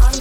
I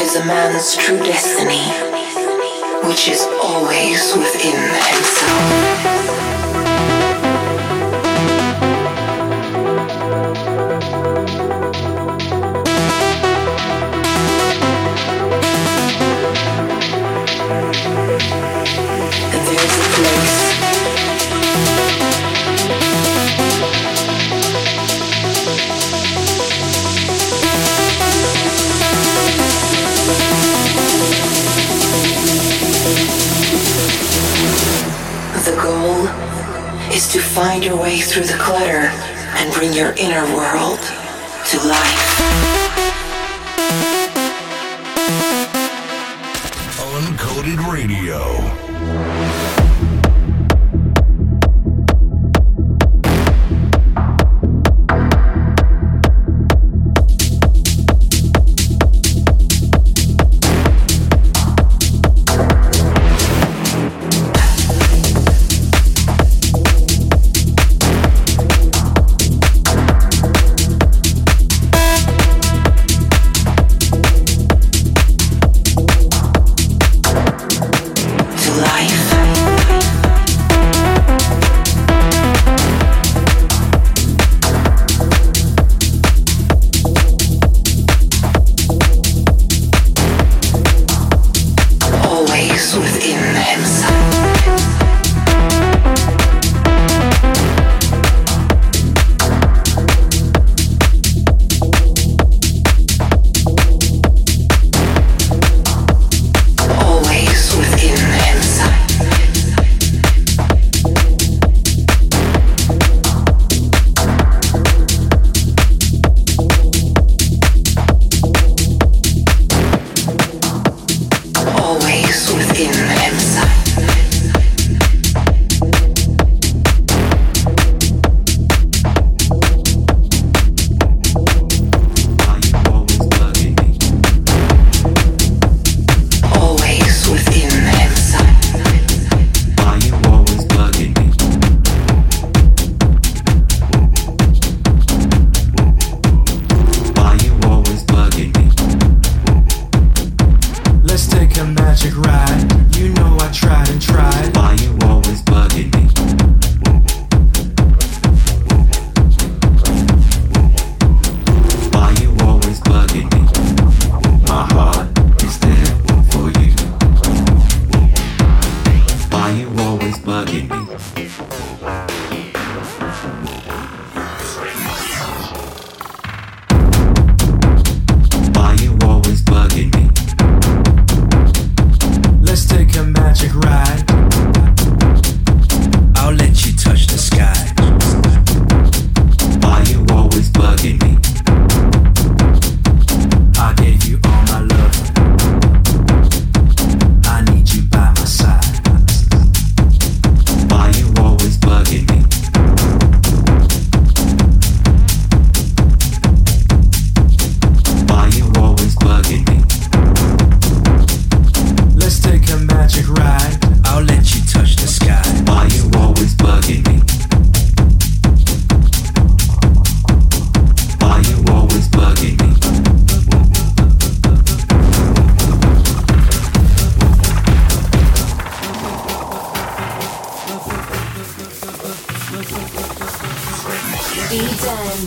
is a man's true destiny, which is always within himself. Find your way through the clutter and bring your inner world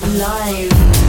live.